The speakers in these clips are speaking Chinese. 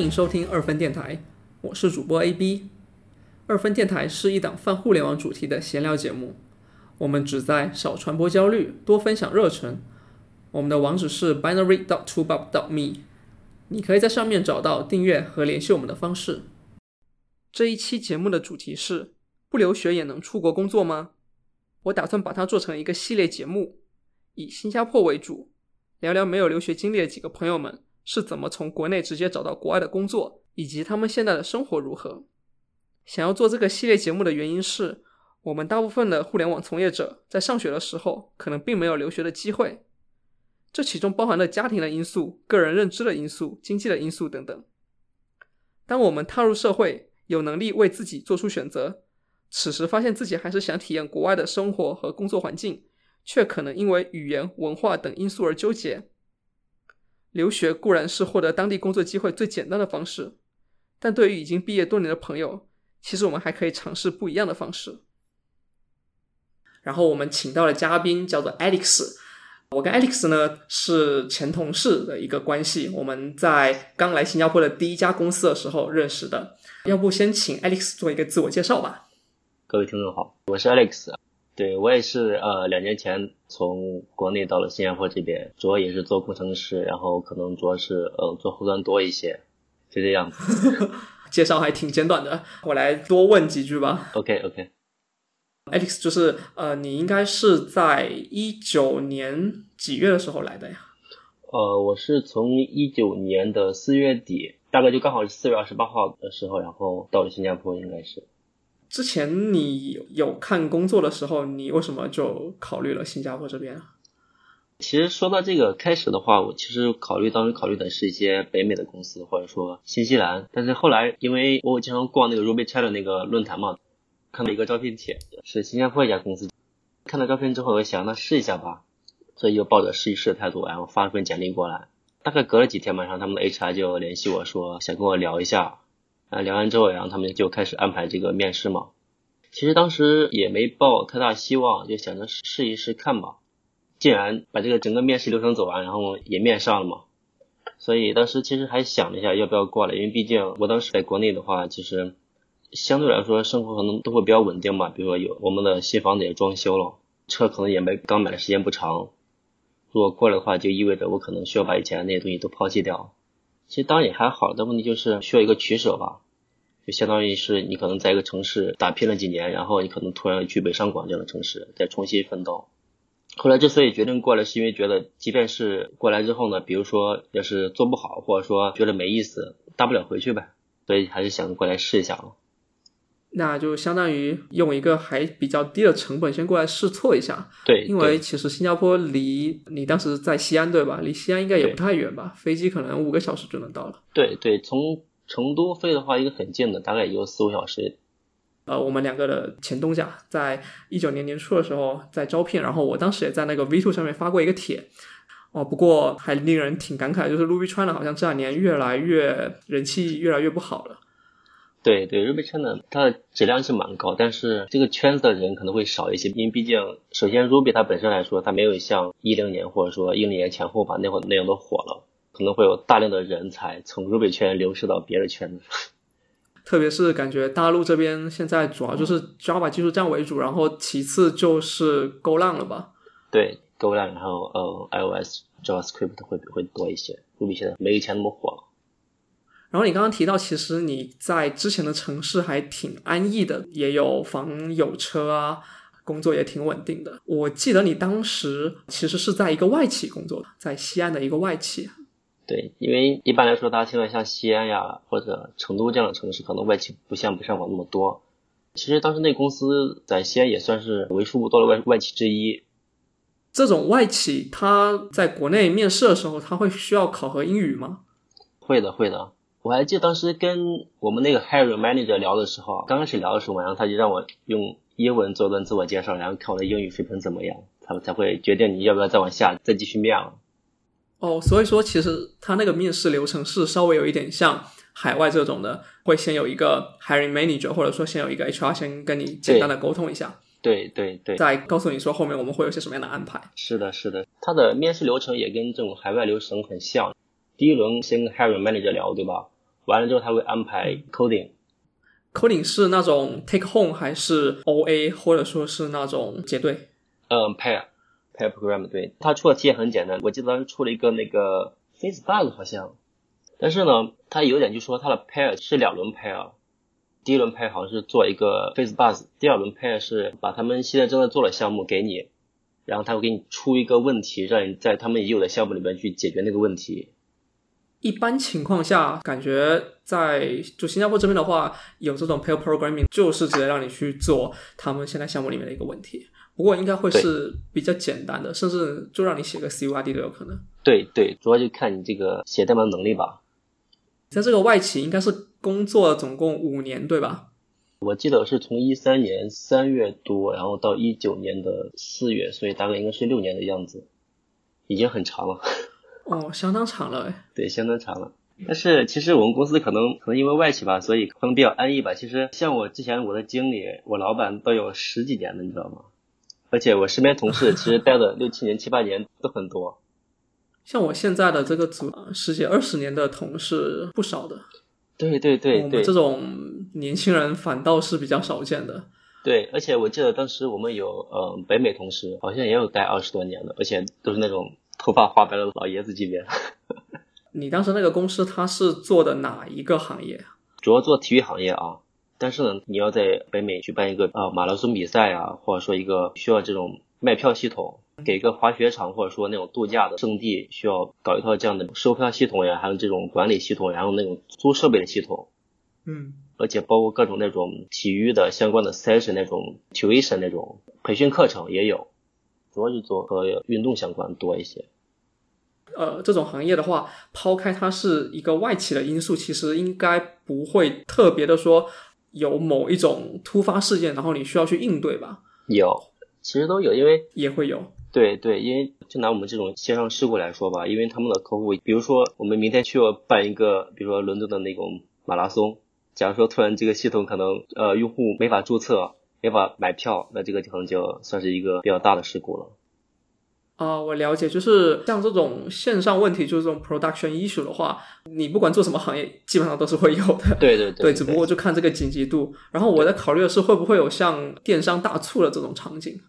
欢迎收听二分电台，我是主播 AB。二分电台是一档泛互联网主题的闲聊节目，我们旨在少传播焦虑，多分享热忱。我们的网址是 binary dot t o b u b dot me，你可以在上面找到订阅和联系我们的方式。这一期节目的主题是：不留学也能出国工作吗？我打算把它做成一个系列节目，以新加坡为主，聊聊没有留学经历的几个朋友们。是怎么从国内直接找到国外的工作，以及他们现在的生活如何？想要做这个系列节目的原因是，我们大部分的互联网从业者在上学的时候可能并没有留学的机会，这其中包含了家庭的因素、个人认知的因素、经济的因素等等。当我们踏入社会，有能力为自己做出选择，此时发现自己还是想体验国外的生活和工作环境，却可能因为语言、文化等因素而纠结。留学固然是获得当地工作机会最简单的方式，但对于已经毕业多年的朋友，其实我们还可以尝试不一样的方式。然后我们请到了嘉宾，叫做 Alex。我跟 Alex 呢是前同事的一个关系，我们在刚来新加坡的第一家公司的时候认识的。要不先请 Alex 做一个自我介绍吧。各位听众好，我是 Alex。对我也是，呃，两年前从国内到了新加坡这边，主要也是做工程师，然后可能主要是呃做后端多一些，就这样子。介绍还挺简短的，我来多问几句吧。OK OK，Alex 就是呃，你应该是在一九年几月的时候来的呀？呃，我是从一九年的四月底，大概就刚好是四月二十八号的时候，然后到了新加坡，应该是。之前你有看工作的时候，你为什么就考虑了新加坡这边？其实说到这个开始的话，我其实考虑当时考虑的是一些北美的公司，或者说新西兰。但是后来因为我经常逛那个 Ruby Chat 那个论坛嘛，看到一个招聘帖，是新加坡一家公司。看到照片之后，我想那试一下吧，所以就抱着试一试的态度，然后发了份简历过来。大概隔了几天晚上，他们的 HR 就联系我说想跟我聊一下。啊，聊完之后，然后他们就开始安排这个面试嘛。其实当时也没抱太大希望，就想着试一试看吧。既然把这个整个面试流程走完，然后也面上了嘛，所以当时其实还想了一下要不要过来，因为毕竟我当时在国内的话，其实相对来说生活可能都会比较稳定嘛。比如说有我们的新房子也装修了，车可能也没刚买的时间不长。如果过来的话，就意味着我可能需要把以前那些东西都抛弃掉。其实当然也还好，但问题就是需要一个取舍吧，就相当于是你可能在一个城市打拼了几年，然后你可能突然去北上广这样的城市再重新奋斗。后来之所以决定过来，是因为觉得即便是过来之后呢，比如说要是做不好，或者说觉得没意思，大不了回去呗，所以还是想过来试一下了。那就相当于用一个还比较低的成本先过来试错一下。对，因为其实新加坡离你当时在西安对吧？离西安应该也不太远吧？飞机可能五个小时就能到了。对对，从成都飞的话，一个很近的，大概也就四五小时。呃，我们两个的前东家在一九年年初的时候在招聘，然后我当时也在那个 V Two 上面发过一个帖。哦，不过还令人挺感慨，就是 Ruby China 好像这两年越来越人气越来越不好了。对对，Ruby 圈呢，它的质量是蛮高，但是这个圈子的人可能会少一些，因为毕竟，首先 Ruby 它本身来说，它没有像一零年或者说一零年前后吧那会儿那样的火了，可能会有大量的人才从 Ruby 圈流失到别的圈子。特别是感觉大陆这边现在主要就是 Java 技术站为主，然后其次就是 GoLang 了吧？对，GoLang，然后呃 iOS JavaScript 会会多一些，Ruby 现在没以前那么火了。然后你刚刚提到，其实你在之前的城市还挺安逸的，也有房有车啊，工作也挺稳定的。我记得你当时其实是在一个外企工作，在西安的一个外企。对，因为一般来说，大家听到像西安呀或者成都这样的城市，可能外企不像北上广那么多。其实当时那公司在西安也算是为数不多的外外企之一。这种外企，他在国内面试的时候，他会需要考核英语吗？会的，会的。我还记得当时跟我们那个 hiring manager 聊的时候，刚开始聊的时候，然后他就让我用英文做段自我介绍，然后看我的英语水平怎么样，他们才会决定你要不要再往下再继续面了。哦，所以说其实他那个面试流程是稍微有一点像海外这种的，会先有一个 hiring manager，或者说先有一个 HR 先跟你简单的沟通一下，对对对，再告诉你说后面我们会有些什么样的安排。是的，是的，他的面试流程也跟这种海外流程很像。第一轮先跟 hiring manager 聊，对吧？完了之后他会安排 coding。coding 是那种 take home 还是 OA，或者说是那种结对？嗯，pair pair program 对，它出的题也很简单。我记得当时出了一个那个 face bug 好像，但是呢，它有点就说它的 pair 是两轮 pair，第一轮 pair 好像是做一个 face bug，第二轮 pair 是把他们现在正在做的项目给你，然后他会给你出一个问题，让你在他们已有的项目里面去解决那个问题。一般情况下，感觉在就新加坡这边的话，有这种 pair programming，就是直接让你去做他们现在项目里面的一个问题。不过应该会是比较简单的，甚至就让你写个 CUID 都有可能。对对，主要就看你这个写代码能力吧。在这个外企应该是工作总共五年，对吧？我记得是从一三年三月多，然后到一九年的四月，所以大概应该是六年的样子，已经很长了。哦，相当长了哎。对，相当长了。但是其实我们公司可能可能因为外企吧，所以可能比较安逸吧。其实像我之前我的经理，我老板都有十几年了，你知道吗？而且我身边同事其实待了六七年、七八年都很多。像我现在的这个组，十几二十年的同事不少的。对对对对，这种年轻人反倒是比较少见的。对，而且我记得当时我们有呃北美同事，好像也有待二十多年的，而且都是那种头发花白的老爷子级别。你当时那个公司他是做的哪一个行业主要做体育行业啊。但是呢，你要在北美举办一个呃马拉松比赛啊，或者说一个需要这种卖票系统，给一个滑雪场或者说那种度假的圣地需要搞一套这样的售票系统呀，还有这种管理系统，然后那种租设备的系统，嗯，而且包括各种那种体育的相关的 session 那种 tuition 那种培训课程也有，主要就做和运动相关多一些。呃，这种行业的话，抛开它是一个外企的因素，其实应该不会特别的说。有某一种突发事件，然后你需要去应对吧？有，其实都有，因为也会有。对对，因为就拿我们这种线上事故来说吧，因为他们的客户，比如说我们明天需要办一个，比如说伦敦的那种马拉松，假如说突然这个系统可能呃用户没法注册，没法买票，那这个可能就算是一个比较大的事故了。啊，我了解，就是像这种线上问题，就是这种 production issue 的话，你不管做什么行业，基本上都是会有的。对对对，只不过就看这个紧急度。然后我在考虑的是，会不会有像电商大促的这种场景，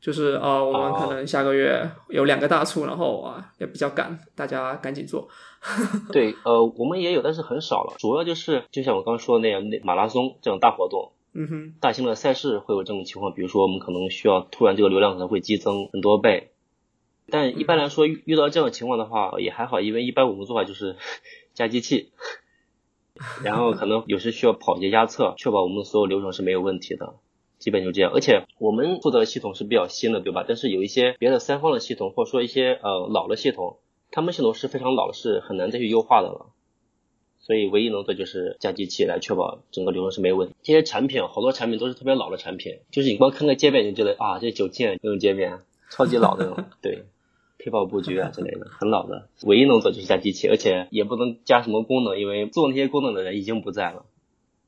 就是啊，我们可能下个月有两个大促，然后啊也比较赶，大家赶紧做。对，呃，我们也有，但是很少了。主要就是就像我刚刚说的那样，那马拉松这种大活动，嗯哼，大型的赛事会有这种情况，比如说我们可能需要突然这个流量可能会激增很多倍。但一般来说，遇到这样的情况的话也还好，因为一般我们做法就是 加机器，然后可能有时需要跑一些压测，确保我们所有流程是没有问题的，基本就这样。而且我们负责的系统是比较新的，对吧？但是有一些别的三方的系统，或者说一些呃老的系统，他们系统是非常老的，是很难再去优化的了。所以唯一能做就是加机器来确保整个流程是没问题。这些产品好多产品都是特别老的产品，就是你光看个界面就觉得啊，这九键那种界面。超级老那种，对，配套布局啊之类的，很老的。唯一能做就是加机器，而且也不能加什么功能，因为做那些功能的人已经不在了，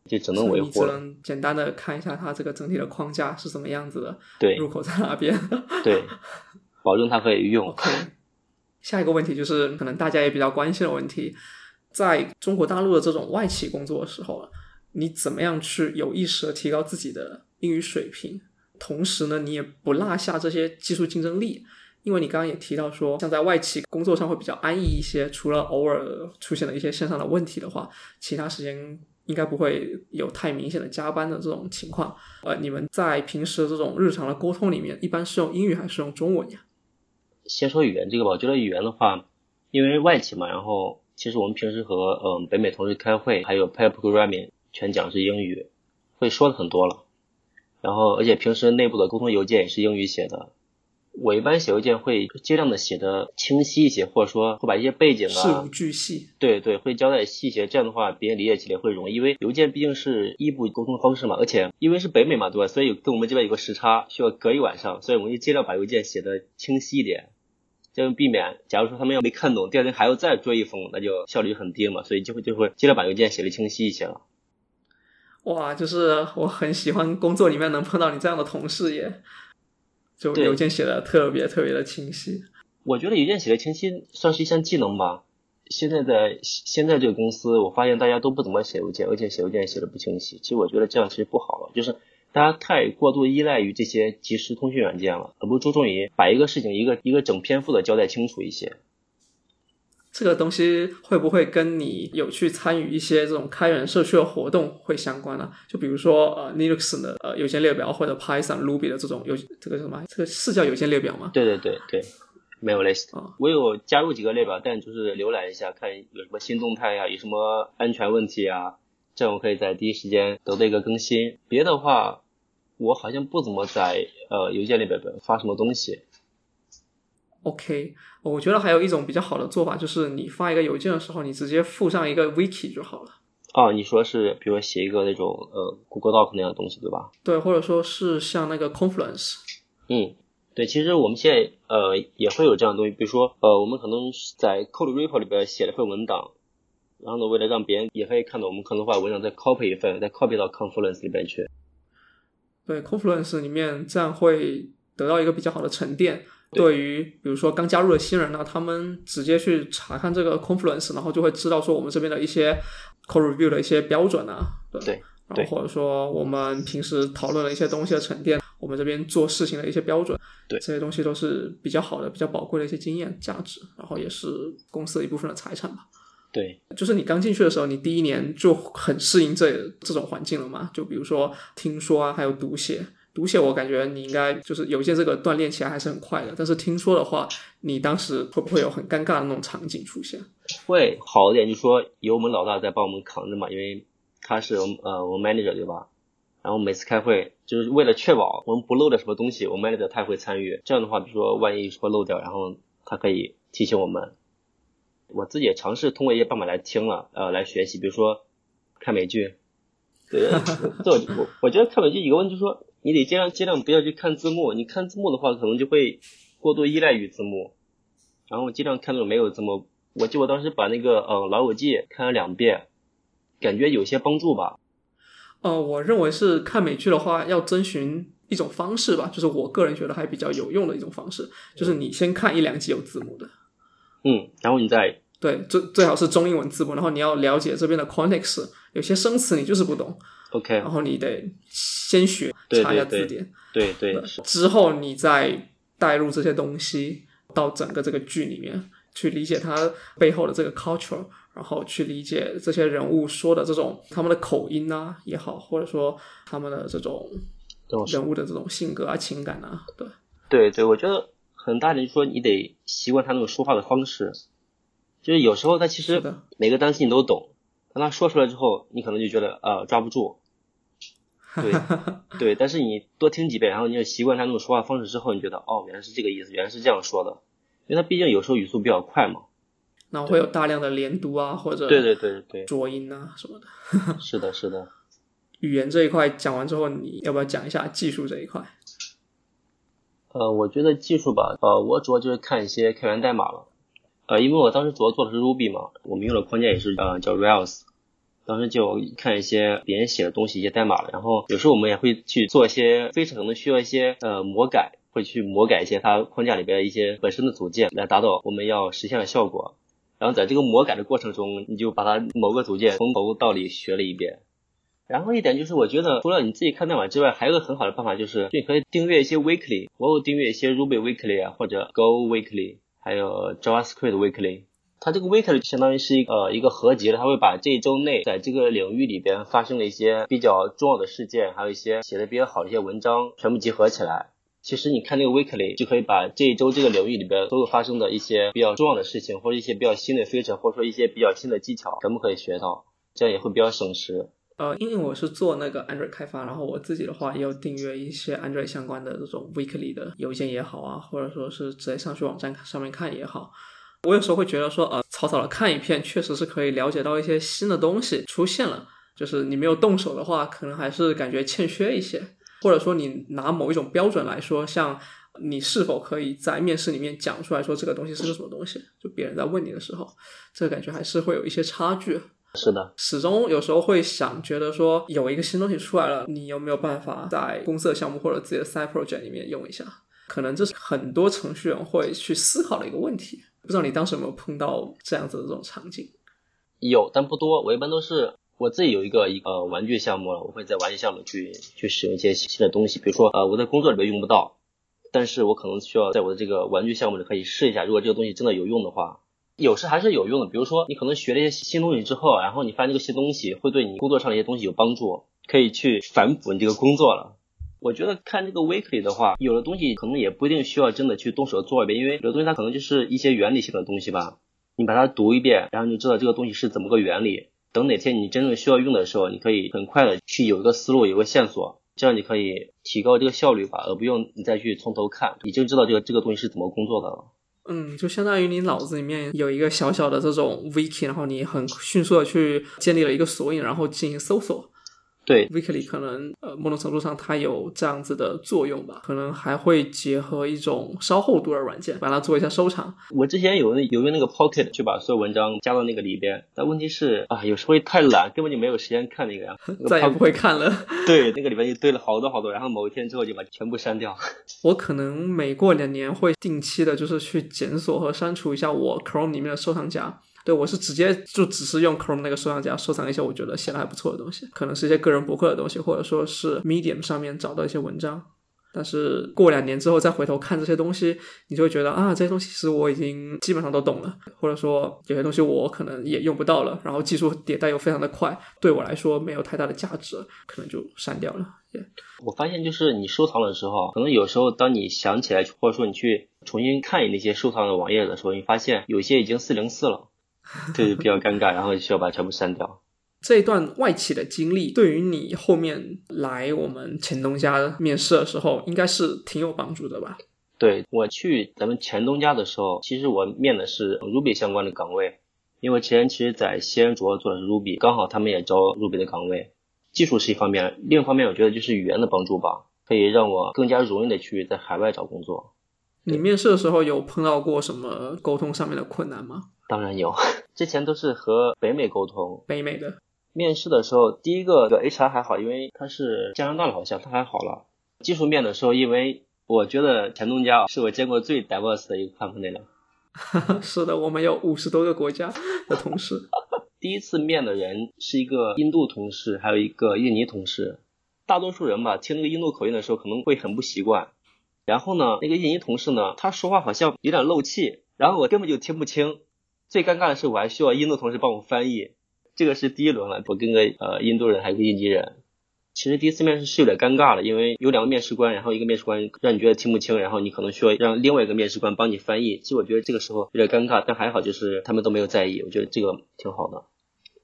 就只能维护了。只能简单的看一下它这个整体的框架是什么样子的，对，入口在哪边，对，保证它可以用。下一个问题就是可能大家也比较关心的问题，在中国大陆的这种外企工作的时候，你怎么样去有意识的提高自己的英语水平？同时呢，你也不落下这些技术竞争力，因为你刚刚也提到说，像在外企工作上会比较安逸一些，除了偶尔出现了一些线上的问题的话，其他时间应该不会有太明显的加班的这种情况。呃，你们在平时这种日常的沟通里面，一般是用英语还是用中文呀？先说语言这个吧，我觉得语言的话，因为外企嘛，然后其实我们平时和嗯北美同事开会，还有 pair programming 全讲是英语，会说的很多了。然后，而且平时内部的沟通邮件也是英语写的。我一般写邮件会尽量的写的清晰一些，或者说会把一些背景啊，事无巨细。对对，会交代细节，这样的话别人理解起来会容易。因为邮件毕竟是一步沟通方式嘛，而且因为是北美嘛，对吧？所以跟我们这边有个时差，需要隔一晚上，所以我们就尽量把邮件写的清晰一点，这样避免假如说他们要没看懂，第二天还要再追一封，那就效率就很低嘛。所以就会就会尽量把邮件写的清晰一些了。哇，就是我很喜欢工作里面能碰到你这样的同事耶，就邮件写的特别特别的清晰。我觉得邮件写的清晰算是一项技能吧，现在的现在这个公司，我发现大家都不怎么写邮件，而且写邮件写的不清晰。其实我觉得这样其实不好了，就是大家太过度依赖于这些即时通讯软件了，而不注重于把一个事情一个一个整篇幅的交代清楚一些。这个东西会不会跟你有去参与一些这种开源社区的活动会相关呢？就比如说呃 Linux 的呃邮件列表，或者 Python、Ruby 的这种邮这个什么，这个是叫邮件列表吗？对对对对。没有 list，我有加入几个列表，但就是浏览一下，看有什么新动态呀，有什么安全问题啊，这样我可以在第一时间得到一个更新。别的话，我好像不怎么在呃邮件里边发什么东西。OK，我觉得还有一种比较好的做法，就是你发一个邮件的时候，你直接附上一个 wiki 就好了。哦，你说是，比如写一个那种呃 Google Doc 那样的东西，对吧？对，或者说是像那个 Confluence。嗯。对，其实我们现在呃也会有这样的东西，比如说呃我们可能在 Code Repo 里边写了份文档，然后呢为了让别人也可以看到，我们可能会把文档再 copy 一份，再 copy 到 Confluence 里边去。对，Confluence 里面这样会得到一个比较好的沉淀。对于比如说刚加入的新人呢，他们直接去查看这个 Confluence，然后就会知道说我们这边的一些 Code Review 的一些标准啊，对，然后或者说我们平时讨论的一些东西的沉淀。我们这边做事情的一些标准，对这些东西都是比较好的、比较宝贵的一些经验价值，然后也是公司的一部分的财产吧。对，就是你刚进去的时候，你第一年就很适应这这种环境了嘛？就比如说听说啊，还有读写，读写我感觉你应该就是邮件这个锻炼起来还是很快的。但是听说的话，你当时会不会有很尴尬的那种场景出现？会好一点，就说有我们老大在帮我们扛着嘛，因为他是呃我们 manager 对吧？然后每次开会就是为了确保我们不漏掉什么东西，我们 manager 他会参与。这样的话，比如说万一说漏掉，然后他可以提醒我们。我自己也尝试通过一些办法来听了，呃，来学习，比如说看美剧。对，这我我觉得看美剧一个问题就是说，你得尽量尽量不要去看字幕。你看字幕的话，可能就会过度依赖于字幕。然后尽量看那种没有字幕。我记得我当时把那个呃老友记看了两遍，感觉有些帮助吧。呃，我认为是看美剧的话，要遵循一种方式吧，就是我个人觉得还比较有用的一种方式，就是你先看一两集有字幕的，嗯，然后你再对最最好是中英文字幕，然后你要了解这边的 context，有些生词你就是不懂，OK，然后你得先学查一下字典，对对，之后你再带入这些东西到整个这个剧里面去理解它背后的这个 culture。然后去理解这些人物说的这种他们的口音啊也好，或者说他们的这种人物的这种性格啊情感啊，对。对对，我觉得很大的就是说你得习惯他那种说话的方式，就是有时候他其实每个单词你都懂，但他说出来之后，你可能就觉得呃抓不住，对对，但是你多听几遍，然后你就习惯他那种说话方式之后，你觉得哦原来是这个意思，原来是这样说的，因为他毕竟有时候语速比较快嘛。然后会有大量的连读啊，或者对对对对浊音啊什么的。是的，是的。语言这一块讲完之后，你要不要讲一下技术这一块？呃，我觉得技术吧，呃，我主要就是看一些开源代码了。呃，因为我当时主要做的是 Ruby 嘛，我们用的框架也是呃叫 Rails，当时就看一些别人写的东西，一些代码了。然后有时候我们也会去做一些非常可能需要一些呃魔改，会去魔改一些它框架里边一些本身的组件，来达到我们要实现的效果。然后在这个魔改的过程中，你就把它某个组件从头到尾学了一遍。然后一点就是，我觉得除了你自己看代码之外，还有个很好的办法，就是你可以订阅一些 weekly。我有订阅一些 Ruby weekly 啊，或者 Go weekly，还有 JavaScript weekly。它这个 weekly 相当于是一个一个合集的，它会把这一周内在这个领域里边发生的一些比较重要的事件，还有一些写的比较好的一些文章，全部集合起来。其实你看那个 weekly 就可以把这一周这个领域里边所有发生的一些比较重要的事情，或者一些比较新的 feature，或者说一些比较新的技巧，全部可以学到，这样也会比较省时。呃，因为我是做那个 Android 开发，然后我自己的话也有订阅一些 Android 相关的这种 weekly 的邮件也好啊，或者说是直接上去网站上面看也好，我有时候会觉得说，呃，草草的看一篇，确实是可以了解到一些新的东西出现了，就是你没有动手的话，可能还是感觉欠缺一些。或者说，你拿某一种标准来说，像你是否可以在面试里面讲出来说这个东西是个什么东西？就别人在问你的时候，这个感觉还是会有一些差距。是的，始终有时候会想，觉得说有一个新东西出来了，你有没有办法在公司的项目或者自己的 side project 里面用一下？可能这是很多程序员会去思考的一个问题。不知道你当时有没有碰到这样子的这种场景？有，但不多。我一般都是我自己有一个一个玩具项目了，我会在玩具项目去去使用一些新的东西，比如说呃我在工作里面用不到，但是我可能需要在我的这个玩具项目里可以试一下，如果这个东西真的有用的话，有时还是有用的。比如说你可能学了一些新东西之后，然后你发现这个新东西会对你工作上的一些东西有帮助，可以去反哺你这个工作了。我觉得看这个 weekly 的话，有的东西可能也不一定需要真的去动手做一遍，因为有的东西它可能就是一些原理性的东西吧。你把它读一遍，然后你就知道这个东西是怎么个原理。等哪天你真正需要用的时候，你可以很快的去有一个思路，有个线索，这样你可以提高这个效率吧，而不用你再去从头看，已经知道这个这个东西是怎么工作的了。嗯，就相当于你脑子里面有一个小小的这种 wiki，然后你很迅速的去建立了一个索引，然后进行搜索。对，Weekly 可能呃某种程度上它有这样子的作用吧，可能还会结合一种稍后读的软件，把它做一下收藏。我之前有有用那个 Pocket 去把所有文章加到那个里边，但问题是啊，有时候太懒，根本就没有时间看那个呀，再也不会看了。对，那个里边就堆了好多好多，然后某一天之后就把全部删掉。我可能每过两年会定期的，就是去检索和删除一下我 Chrome 里面的收藏夹。对，我是直接就只是用 Chrome 那个收藏夹收藏一些我觉得写的还不错的东西，可能是一些个人博客的东西，或者说是 Medium 上面找到一些文章。但是过两年之后再回头看这些东西，你就会觉得啊，这些东西其实我已经基本上都懂了，或者说有些东西我可能也用不到了，然后技术迭代又非常的快，对我来说没有太大的价值，可能就删掉了。我发现就是你收藏的时候，可能有时候当你想起来，或者说你去重新看你那些收藏的网页的时候，你发现有些已经四零四了。这就比较尴尬，然后需要把全部删掉。这一段外企的经历，对于你后面来我们钱东家面试的时候，应该是挺有帮助的吧？对我去咱们钱东家的时候，其实我面的是 Ruby 相关的岗位，因为前其实在西安主要做的是 Ruby，刚好他们也招 Ruby 的岗位。技术是一方面，另一方面我觉得就是语言的帮助吧，可以让我更加容易的去在海外找工作。你面试的时候有碰到过什么沟通上面的困难吗？当然有，之前都是和北美沟通。北美的面试的时候，第一个 HR 还好，因为他是加拿大的，好像他还好了。技术面的时候，因为我觉得前东家是我见过最 diverse 的一个 company 了。是的，我们有五十多个国家的同事。第一次面的人是一个印度同事，还有一个印尼同事。大多数人吧，听那个印度口音的时候可能会很不习惯。然后呢，那个印尼同事呢，他说话好像有点漏气，然后我根本就听不清。最尴尬的是，我还需要印度同事帮我翻译，这个是第一轮了。我跟个呃印度人，还有个印尼人。其实第一次面试是有点尴尬的，因为有两个面试官，然后一个面试官让你觉得听不清，然后你可能需要让另外一个面试官帮你翻译。其实我觉得这个时候有点尴尬，但还好就是他们都没有在意，我觉得这个挺好的。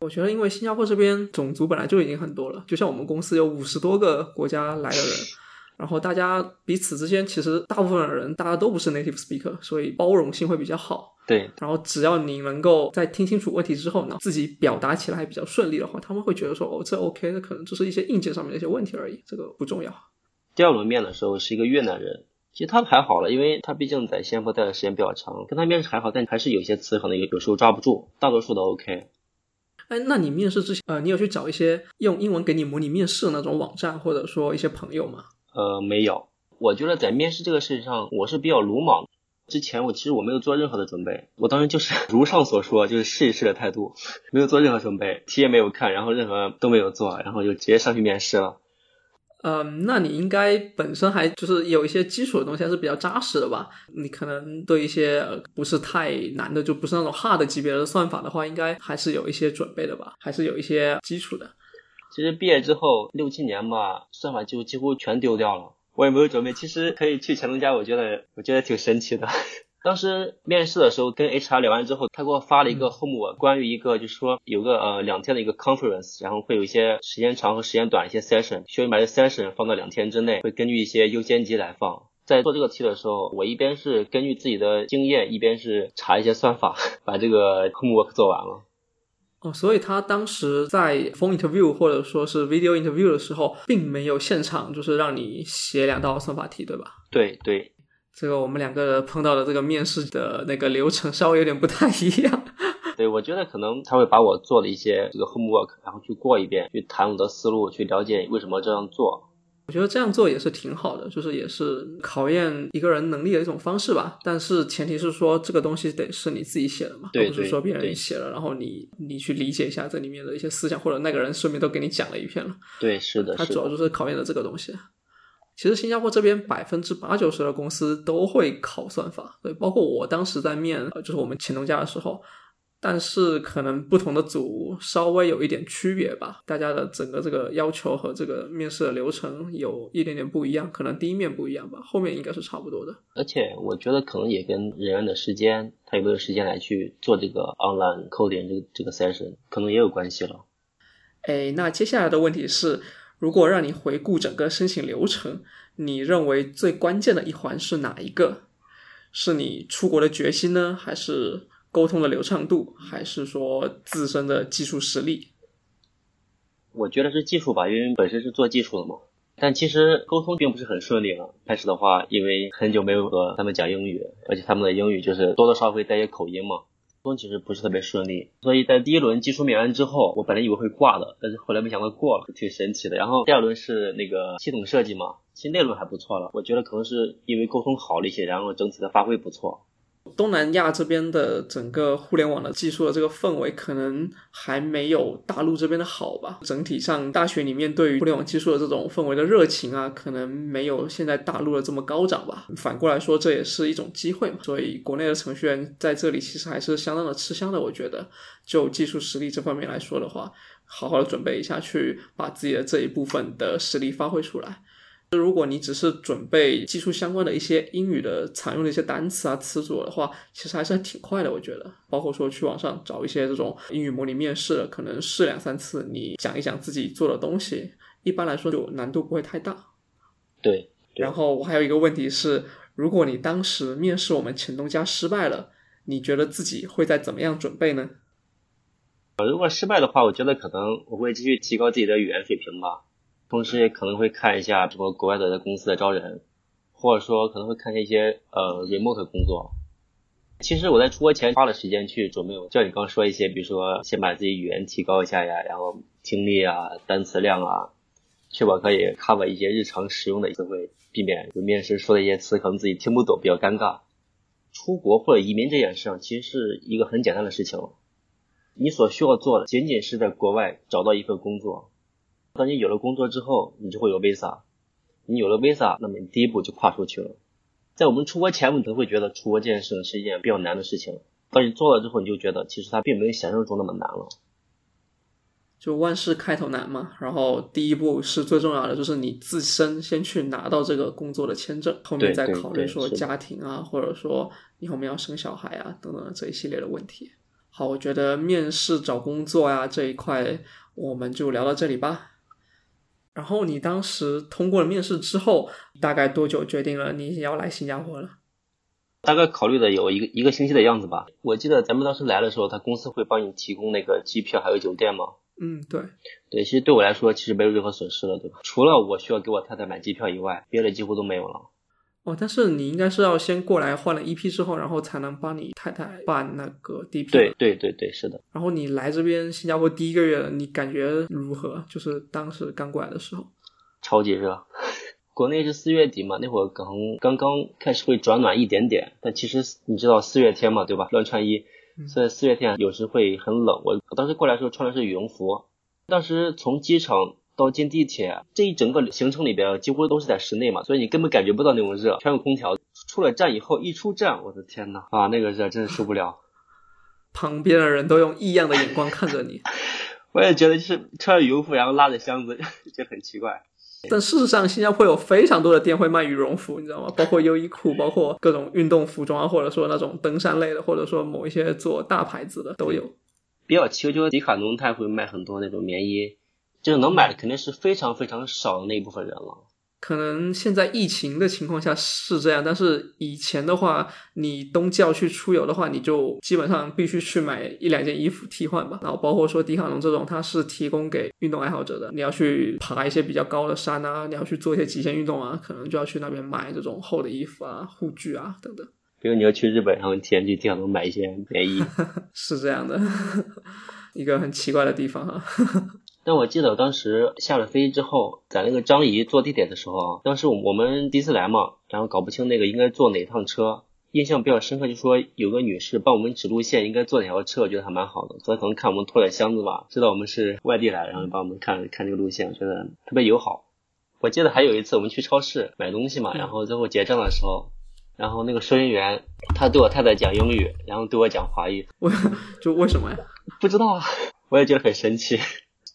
我觉得因为新加坡这边种族本来就已经很多了，就像我们公司有五十多个国家来的人。然后大家彼此之间，其实大部分的人大家都不是 native speaker，所以包容性会比较好。对。然后只要你能够在听清楚问题之后呢，自己表达起来比较顺利的话，他们会觉得说哦，这 OK，那可能就是一些硬件上面的一些问题而已，这个不重要。第二轮面的时候是一个越南人，其实他还好了，因为他毕竟在新加坡待的时间比较长，跟他面试还好，但还是有些词可能有有时候抓不住，大多数都 OK。哎，那你面试之前，呃，你有去找一些用英文给你模拟面试的那种网站，或者说一些朋友吗？呃，没有。我觉得在面试这个事情上，我是比较鲁莽。之前我其实我没有做任何的准备，我当时就是 如上所说，就是试一试的态度，没有做任何准备，题也没有看，然后任何都没有做，然后就直接上去面试了。嗯，那你应该本身还就是有一些基础的东西还是比较扎实的吧？你可能对一些不是太难的，就不是那种 hard 级别的算法的话，应该还是有一些准备的吧？还是有一些基础的。其实毕业之后六七年吧，算法就几乎全丢掉了。我也没有准备，其实可以去前东家，我觉得我觉得挺神奇的。当时面试的时候跟 HR 聊完之后，他给我发了一个 homework，关于一个就是说有个呃两天的一个 conference，然后会有一些时间长和时间短一些 session，需要你把这 session 放到两天之内，会根据一些优先级来放。在做这个题的时候，我一边是根据自己的经验，一边是查一些算法，把这个 homework 做完了。哦，所以他当时在 phone interview 或者说是 video interview 的时候，并没有现场就是让你写两道算法题，对吧？对对，这个我们两个碰到的这个面试的那个流程稍微有点不太一样。对，我觉得可能他会把我做的一些这个 homework，然后去过一遍，去谈我的思路，去了解为什么这样做。我觉得这样做也是挺好的，就是也是考验一个人能力的一种方式吧。但是前提是说这个东西得是你自己写的嘛，对而不是说别人写了，然后你你去理解一下这里面的一些思想，或者那个人顺便都给你讲了一遍了。对，是的，它主要，就是考验的这个东西。其实新加坡这边百分之八九十的公司都会考算法，对，包括我当时在面，呃就是我们前东家的时候，但是可能不同的组稍微有一点区别吧，大家的整个这个要求和这个面试的流程有一点点不一样，可能第一面不一样吧，后面应该是差不多的。而且我觉得可能也跟人员的时间，他有没有时间来去做这个 online coding 这个这个 session，可能也有关系了。哎，那接下来的问题是，如果让你回顾整个申请流程，你认为最关键的一环是哪一个？是你出国的决心呢，还是沟通的流畅度，还是说自身的技术实力？我觉得是技术吧，因为本身是做技术的嘛。但其实沟通并不是很顺利啊。开始的话，因为很久没有和他们讲英语，而且他们的英语就是多多少少会带些口音嘛，沟通其实不是特别顺利。所以在第一轮技术面完之后，我本来以为会挂的，但是后来没想到过了，挺神奇的。然后第二轮是那个系统设计嘛，其实那轮还不错了。我觉得可能是因为沟通好了一些，然后整体的发挥不错。东南亚这边的整个互联网的技术的这个氛围，可能还没有大陆这边的好吧。整体上，大学里面对于互联网技术的这种氛围的热情啊，可能没有现在大陆的这么高涨吧。反过来说，这也是一种机会嘛。所以，国内的程序员在这里其实还是相当的吃香的。我觉得，就技术实力这方面来说的话，好好的准备一下，去把自己的这一部分的实力发挥出来。如果你只是准备技术相关的一些英语的常用的一些单词啊词组的话，其实还是挺快的，我觉得。包括说去网上找一些这种英语模拟面试，可能试两三次，你讲一讲自己做的东西，一般来说就难度不会太大。对，对然后我还有一个问题是，如果你当时面试我们前东家失败了，你觉得自己会再怎么样准备呢？如果失败的话，我觉得可能我会继续提高自己的语言水平吧。同时也可能会看一下什么国外的公司的招人，或者说可能会看一些呃 remote 工作。其实我在出国前花了时间去准备，就像你刚说一些，比如说先把自己语言提高一下呀，然后听力啊、单词量啊，确保可以 cover 一些日常使用的词汇，避免就面试说的一些词可能自己听不懂，比较尴尬。出国或者移民这件事上，其实是一个很简单的事情。你所需要做的仅仅是在国外找到一份工作。当你有了工作之后，你就会有 visa。你有了 visa，那么你第一步就跨出去了。在我们出国前，我们都会觉得出国这件事情是一件比较难的事情。当你做了之后，你就觉得其实它并没有想象中那么难了。就万事开头难嘛，然后第一步是最重要的，就是你自身先去拿到这个工作的签证，后面再考虑说家庭啊，或者说你后面要生小孩啊等等这一系列的问题。好，我觉得面试找工作呀、这一块我们就聊到这里吧。然后你当时通过了面试之后，大概多久决定了你要来新加坡了？大概考虑的有一个一个星期的样子吧。我记得咱们当时来的时候，他公司会帮你提供那个机票还有酒店吗。嗯，对，对，其实对我来说其实没有任何损失了，对吧？除了我需要给我太太买机票以外，别的几乎都没有了。哦，但是你应该是要先过来换了 EP 之后，然后才能帮你太太办那个 DP。对对对对，是的。然后你来这边新加坡第一个月，你感觉如何？就是当时刚过来的时候。超级热。国内是四月底嘛，那会儿刚刚刚开始会转暖一点点，但其实你知道四月天嘛，对吧？乱穿衣，所以四月天有时会很冷。我我当时过来的时候穿的是羽绒服，当时从机场到进地铁这一整个行程里边几乎都是在室内嘛，所以你根本感觉不到那种热，全有空调。出了站以后，一出站，我的天呐，啊，那个热真是受不了。旁边的人都用异样的眼光看着你。我也觉得就是穿着羽绒服，然后拉着箱子，就很奇怪。但事实上，新加坡有非常多的店会卖羽绒服，你知道吗？包括优衣库，包括各种运动服装啊，或者说那种登山类的，或者说某一些做大牌子的都有。比较奇怪就是迪卡侬，它会卖很多那种棉衣，就是能买的肯定是非常非常少的那一部分人了。可能现在疫情的情况下是这样，但是以前的话，你冬季要去出游的话，你就基本上必须去买一两件衣服替换吧。然后包括说迪卡侬这种，它是提供给运动爱好者的，你要去爬一些比较高的山啊，你要去做一些极限运动啊，可能就要去那边买这种厚的衣服啊、护具啊等等。比如你要去日本，然后提前去迪卡侬买一些棉衣，是这样的，一个很奇怪的地方哈。但我记得当时下了飞机之后，在那个张仪坐地铁的时候啊，当时我我们第一次来嘛，然后搞不清那个应该坐哪趟车，印象比较深刻，就说有个女士帮我们指路线，应该坐哪条车，我觉得还蛮好的。所以可能看我们拖着箱子吧，知道我们是外地来，然后帮我们看看这个路线，我觉得特别友好。我记得还有一次我们去超市买东西嘛，然后最后结账的时候，然后那个收银员他对我太太讲英语，然后对我讲华语，为就为什么呀？不知道啊，我也觉得很神奇。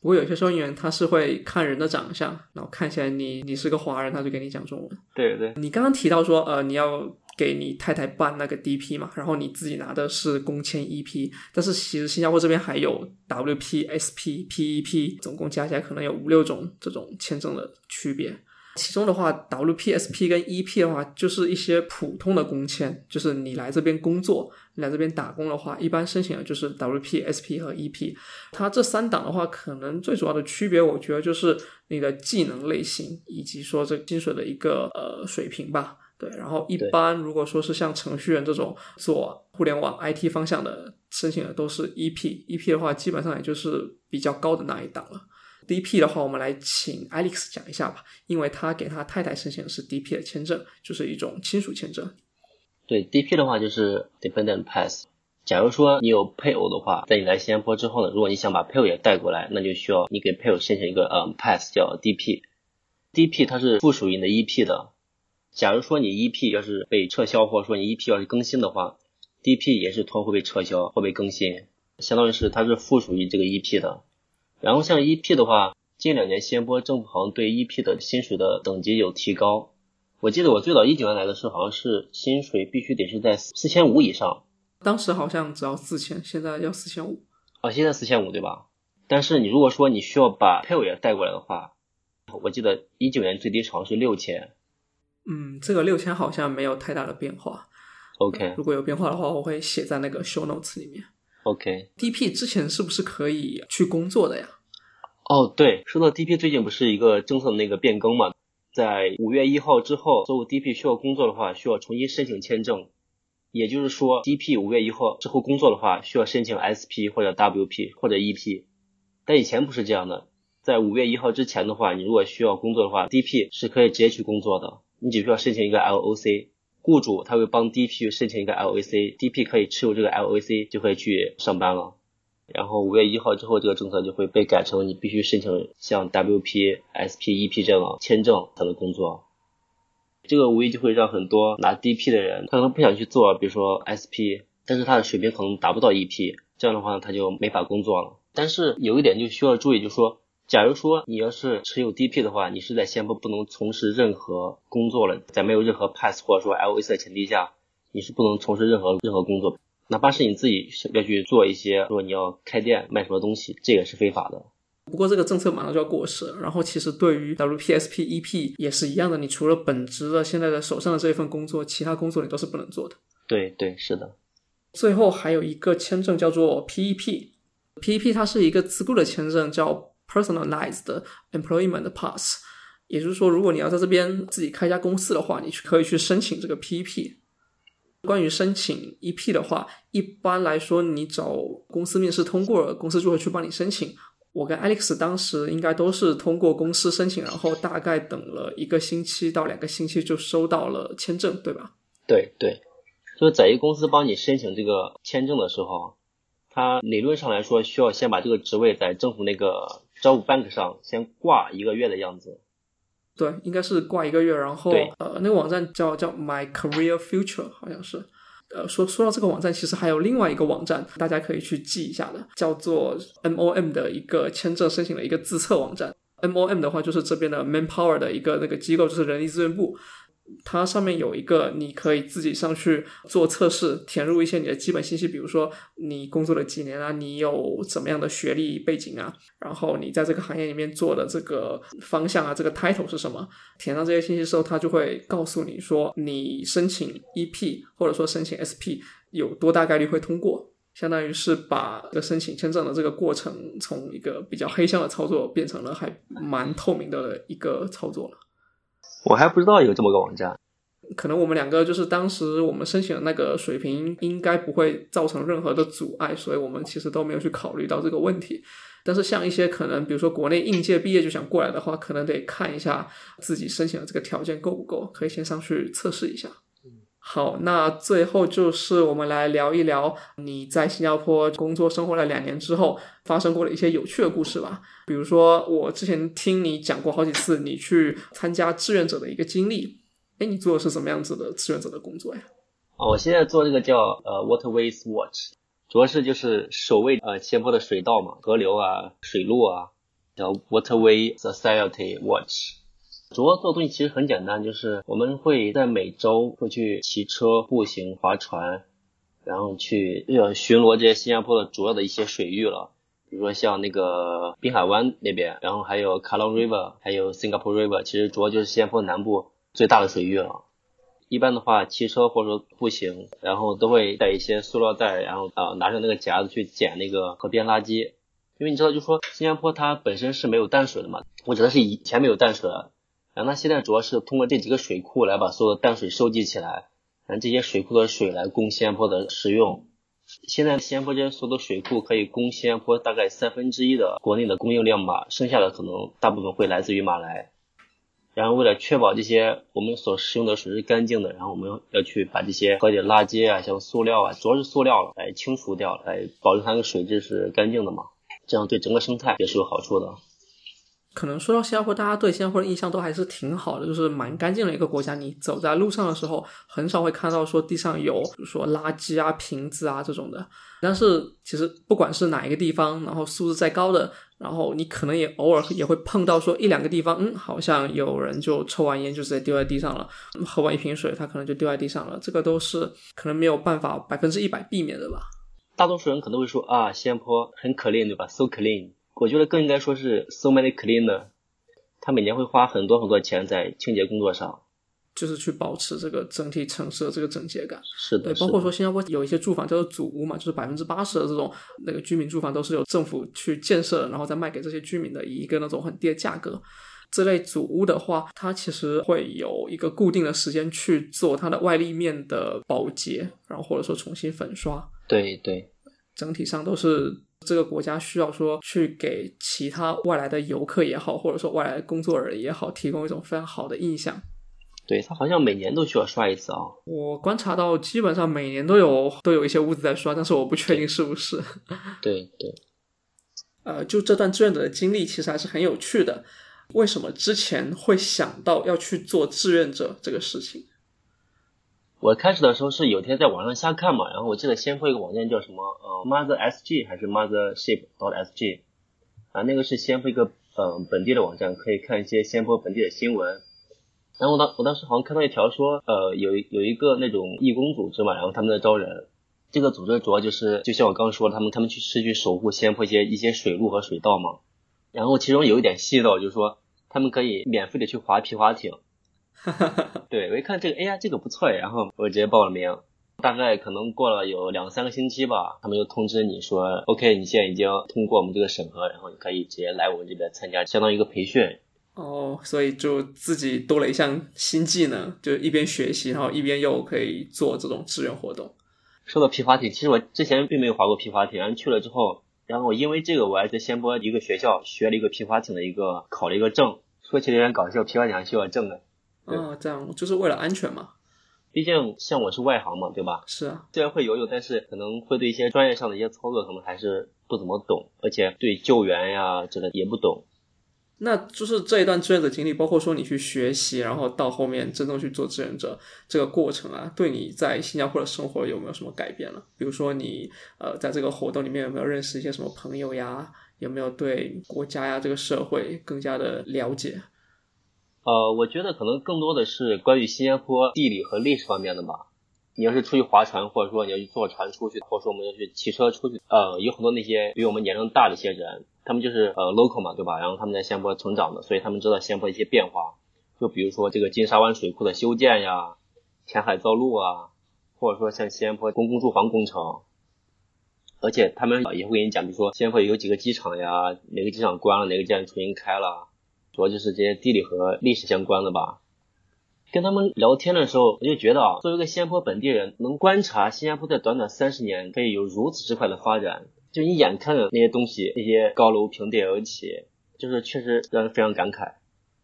不过有些收银员他是会看人的长相，然后看起来你你是个华人，他就给你讲中文。对对，你刚刚提到说，呃，你要给你太太办那个 DP 嘛，然后你自己拿的是工签 EP，但是其实新加坡这边还有 WP、SP、PEP，总共加起来可能有五六种这种签证的区别。其中的话，WPSP 跟 EP 的话，就是一些普通的工签，就是你来这边工作、你来这边打工的话，一般申请的就是 WPSP 和 EP。它这三档的话，可能最主要的区别，我觉得就是你的技能类型以及说这薪水的一个呃水平吧。对，然后一般如果说是像程序员这种做互联网 IT 方向的申请的，都是 EP，EP 的话基本上也就是比较高的那一档了。DP 的话，我们来请 Alex 讲一下吧，因为他给他太太申请的是 DP 的签证，就是一种亲属签证。对，DP 的话就是 Dependent Pass。假如说你有配偶的话，在你来新加坡之后呢，如果你想把配偶也带过来，那就需要你给配偶申请一个嗯 Pass，叫 DP。DP 它是附属于你的 EP 的。假如说你 EP 要是被撤销，或者说你 EP 要是更新的话，DP 也是同会被撤销或被更新，相当于是它是附属于这个 EP 的。然后像 EP 的话，近两年新加坡政府好像对 EP 的薪水的等级有提高。我记得我最早一九年来的时候，好像是薪水必须得是在四千五以上。当时好像只要四千，现在要四千五。哦，现在四千五对吧？但是你如果说你需要把配偶也带过来的话，我记得一九年最低好像是六千。嗯，这个六千好像没有太大的变化。OK，如果有变化的话，我会写在那个 show notes 里面。OK，DP 之前是不是可以去工作的呀？哦，对，说到 DP，最近不是一个政策的那个变更嘛？在五月一号之后，所有 DP 需要工作的话，需要重新申请签证。也就是说，DP 五月一号之后工作的话，需要申请 SP 或者 WP 或者 EP。但以前不是这样的，在五月一号之前的话，你如果需要工作的话，DP 是可以直接去工作的，你只需要申请一个 LOC。雇主他会帮 DP 申请一个 LOC，DP 可以持有这个 LOC 就可以去上班了。然后五月一号之后，这个政策就会被改成你必须申请像 WP、SP、EP 这样签证才能工作。这个无疑就会让很多拿 DP 的人，他可能不想去做，比如说 SP，但是他的水平可能达不到 EP，这样的话他就没法工作了。但是有一点就需要注意，就是说。假如说你要是持有 DP 的话，你是在新加坡不能从事任何工作了，在没有任何 pass 或者说 LVC 的前提下，你是不能从事任何任何工作，哪怕是你自己要去做一些，如果你要开店卖什么东西，这也是非法的。不过这个政策马上就要过时，然后其实对于 WPSP EP 也是一样的，你除了本职的现在的手上的这一份工作，其他工作你都是不能做的。对对，是的。最后还有一个签证叫做 PEP，PEP 它是一个自雇的签证，叫。Personalized employment pass，也就是说，如果你要在这边自己开一家公司的话，你去可以去申请这个 PEP。关于申请 EP 的话，一般来说，你找公司面试通过了，公司就会去帮你申请。我跟 Alex 当时应该都是通过公司申请，然后大概等了一个星期到两个星期就收到了签证，对吧？对对，就是在一个公司帮你申请这个签证的时候，他理论上来说需要先把这个职位在政府那个。招募 bank 上先挂一个月的样子，对，应该是挂一个月，然后呃，那个网站叫叫 My Career Future，好像是。呃，说说到这个网站，其实还有另外一个网站，大家可以去记一下的，叫做 MOM 的一个签证申请的一个自测网站。MOM 的话，就是这边的 Manpower 的一个那个机构，就是人力资源部。它上面有一个，你可以自己上去做测试，填入一些你的基本信息，比如说你工作了几年啊，你有怎么样的学历背景啊，然后你在这个行业里面做的这个方向啊，这个 title 是什么？填上这些信息之后，它就会告诉你说，你申请 EP 或者说申请 SP 有多大概率会通过，相当于是把这个申请签证的这个过程从一个比较黑箱的操作变成了还蛮透明的一个操作了。我还不知道有这么个网站，可能我们两个就是当时我们申请的那个水平应该不会造成任何的阻碍，所以我们其实都没有去考虑到这个问题。但是像一些可能，比如说国内应届毕业就想过来的话，可能得看一下自己申请的这个条件够不够，可以先上去测试一下。好，那最后就是我们来聊一聊你在新加坡工作生活了两年之后发生过的一些有趣的故事吧。比如说，我之前听你讲过好几次你去参加志愿者的一个经历。哎，你做的是什么样子的志愿者的工作呀？哦，我现在做这个叫呃 Waterways Watch，主要是就是守卫呃新坡的水道嘛，河流啊、水路啊，叫 Waterway Society Watch。主要做的东西其实很简单，就是我们会在每周会去骑车、步行、划船，然后去呃巡逻这些新加坡的主要的一些水域了，比如说像那个滨海湾那边，然后还有 Kallang River，还有 Singapore River，其实主要就是新加坡南部最大的水域了。一般的话，骑车或者说步行，然后都会带一些塑料袋，然后啊拿着那个夹子去捡那个河边垃圾，因为你知道，就说新加坡它本身是没有淡水的嘛，我指的是以前没有淡水。然后它现在主要是通过这几个水库来把所有的淡水收集起来，然后这些水库的水来供新加坡的食用。现在新加坡这些所有的水库可以供新加坡大概三分之一的国内的供应量吧，剩下的可能大部分会来自于马来。然后为了确保这些我们所使用的水是干净的，然后我们要去把这些河里垃圾啊，像塑料啊，主要是塑料来清除掉，来保证它的水质是干净的嘛，这样对整个生态也是有好处的。可能说到新加坡，大家对新加坡的印象都还是挺好的，就是蛮干净的一个国家。你走在路上的时候，很少会看到说地上有，比如说垃圾啊、瓶子啊这种的。但是其实不管是哪一个地方，然后素质再高的，然后你可能也偶尔也会碰到说一两个地方，嗯，好像有人就抽完烟就直接丢在地上了，喝完一瓶水他可能就丢在地上了。这个都是可能没有办法百分之一百避免的吧。大多数人可能会说啊，新加坡很 clean 对吧？So clean。我觉得更应该说是 so many cleaner，他每年会花很多很多钱在清洁工作上，就是去保持这个整体城市的这个整洁感。是的，对，包括说新加坡有一些住房叫做祖屋嘛，就是百分之八十的这种那个居民住房都是由政府去建设，然后再卖给这些居民的，以一个那种很低的价格。这类祖屋的话，它其实会有一个固定的时间去做它的外立面的保洁，然后或者说重新粉刷。对对，整体上都是。这个国家需要说去给其他外来的游客也好，或者说外来的工作人也好，提供一种非常好的印象。对他好像每年都需要刷一次啊。我观察到基本上每年都有都有一些屋子在刷，但是我不确定是不是。对对。呃，就这段志愿者的经历其实还是很有趣的。为什么之前会想到要去做志愿者这个事情？我开始的时候是有天在网上瞎看嘛，然后我记得先铺一个网站叫什么呃 Mother SG 还是 Mothership dot SG 啊，那个是先铺一个嗯本地的网站，可以看一些先坡本地的新闻。然后我当我当时好像看到一条说呃有有一个那种义工组织嘛，然后他们在招人。这个组织主要就是就像我刚说，他们他们去是去守护先坡一些一些水路和水道嘛。然后其中有一点细到就是说他们可以免费的去划皮划艇。对，我一看这个，哎呀，这个不错哎，然后我直接报了名。大概可能过了有两三个星期吧，他们就通知你说，OK，你现在已经通过我们这个审核，然后你可以直接来我们这边参加，相当于一个培训。哦，所以就自己多了一项新技能，就一边学习，然后一边又可以做这种志愿活动。说到皮划艇，其实我之前并没有划过皮划艇，然后去了之后，然后我因为这个，我还在仙波一个学校学了一个皮划艇的一个考了一个证。说起来有点搞笑，皮划艇还需要证的。啊，这样就是为了安全嘛。毕竟像我是外行嘛，对吧？是啊，虽然会游泳，但是可能会对一些专业上的一些操作可能还是不怎么懂，而且对救援呀之类也不懂。那就是这一段志愿者经历，包括说你去学习，然后到后面真正去做志愿者这个过程啊，对你在新加坡的生活有没有什么改变了？比如说你呃在这个活动里面有没有认识一些什么朋友呀？有没有对国家呀这个社会更加的了解？呃，我觉得可能更多的是关于新加坡地理和历史方面的吧。你要是出去划船，或者说你要去坐船出去，或者说我们要去骑车出去，呃，有很多那些比我们年龄大的一些人，他们就是呃 local 嘛，对吧？然后他们在新加坡成长的，所以他们知道新加坡一些变化。就比如说这个金沙湾水库的修建呀，填海造陆啊，或者说像新加坡公共住房工程，而且他们也会给你讲，比如说新加坡有几个机场呀，哪个机场关了，哪个机场重新开了。主要就是这些地理和历史相关的吧。跟他们聊天的时候，我就觉得啊，作为一个新加坡本地人，能观察新加坡在短短三十年可以有如此之快的发展，就你眼看着那些东西，那些高楼平地而起，就是确实让人非常感慨。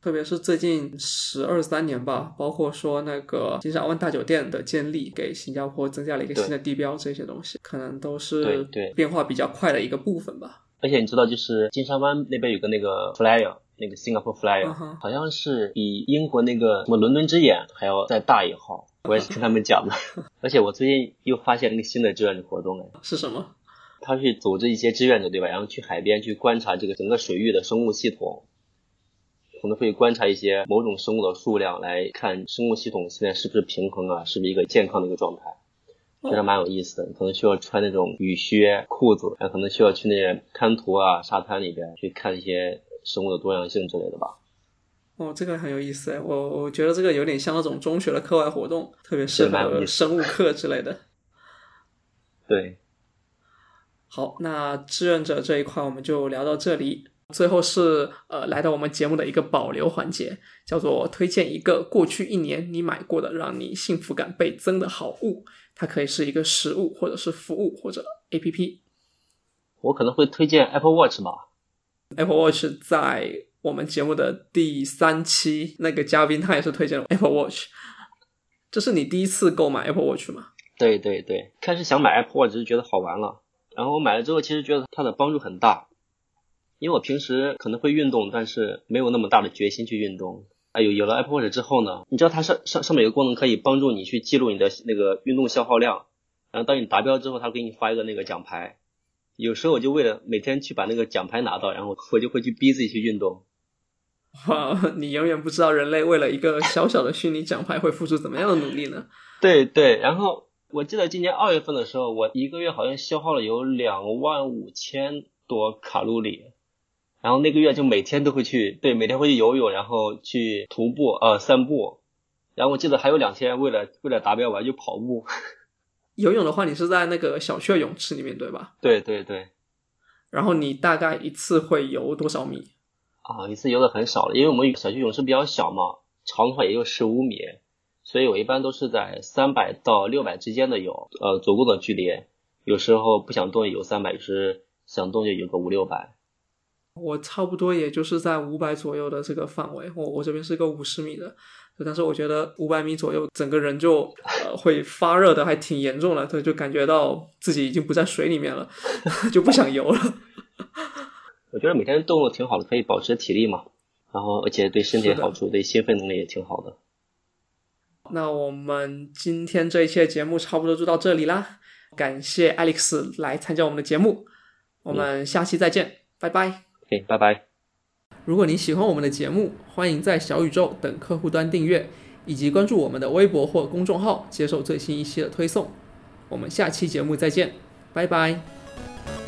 特别是最近十二三年吧，包括说那个金沙湾大酒店的建立，给新加坡增加了一个新的地标，这些东西可能都是对变化比较快的一个部分吧。而且你知道，就是金沙湾那边有个那个 flyer，那个 Singapore flyer，好像是比英国那个什么伦敦之眼还要再大一号。我也是听他们讲的。而且我最近又发现了一个新的志愿者活动，哎，是什么？他去组织一些志愿者，对吧？然后去海边去观察这个整个水域的生物系统。可能会观察一些某种生物的数量，来看生物系统现在是不是平衡啊，是不是一个健康的一个状态，觉得蛮有意思的。可能需要穿那种雨靴、裤子，还可能需要去那些滩涂啊、沙滩里边去看一些生物的多样性之类的吧。哦，这个很有意思哎，我我觉得这个有点像那种中学的课外活动，特别适合生物课之类的。对。好，那志愿者这一块我们就聊到这里。最后是呃，来到我们节目的一个保留环节，叫做推荐一个过去一年你买过的让你幸福感倍增的好物。它可以是一个实物，或者是服务，或者 A P P。我可能会推荐 Apple Watch 吧。Apple Watch 在我们节目的第三期，那个嘉宾他也是推荐了 Apple Watch。这是你第一次购买 Apple Watch 吗？对对对，开始想买 Apple Watch 是觉得好玩了，然后我买了之后，其实觉得它的帮助很大。因为我平时可能会运动，但是没有那么大的决心去运动。哎，有有了 Apple Watch 之后呢，你知道它上上上面有个功能可以帮助你去记录你的那个运动消耗量，然后当你达标之后，它给你发一个那个奖牌。有时候我就为了每天去把那个奖牌拿到，然后我就会去逼自己去运动。哇，你永远不知道人类为了一个小小的虚拟奖牌会付出怎么样的努力呢？对对，然后我记得今年二月份的时候，我一个月好像消耗了有两万五千多卡路里。然后那个月就每天都会去，对，每天会去游泳，然后去徒步，呃，散步。然后我记得还有两天，为了为了达标，我还去跑步。游泳的话，你是在那个小区的泳池里面，对吧？对对对。然后你大概一次会游多少米？啊，一次游的很少了，因为我们小区泳池比较小嘛，长的话也就十五米，所以我一般都是在三百到六百之间的游，呃，足够的距离。有时候不想动游三百，是想动就游个五六百。我差不多也就是在五百左右的这个范围，我我这边是个五十米的，但是我觉得五百米左右，整个人就呃会发热的，还挺严重的，对，就感觉到自己已经不在水里面了，就不想游了。我觉得每天动动挺好的，可以保持体力嘛，然后而且对身体好处，对心肺能力也挺好的。那我们今天这一期节目差不多就到这里啦，感谢 Alex 来参加我们的节目，我们下期再见，拜拜。拜拜！如果你喜欢我们的节目，欢迎在小宇宙等客户端订阅，以及关注我们的微博或公众号，接受最新一期的推送。我们下期节目再见，拜拜。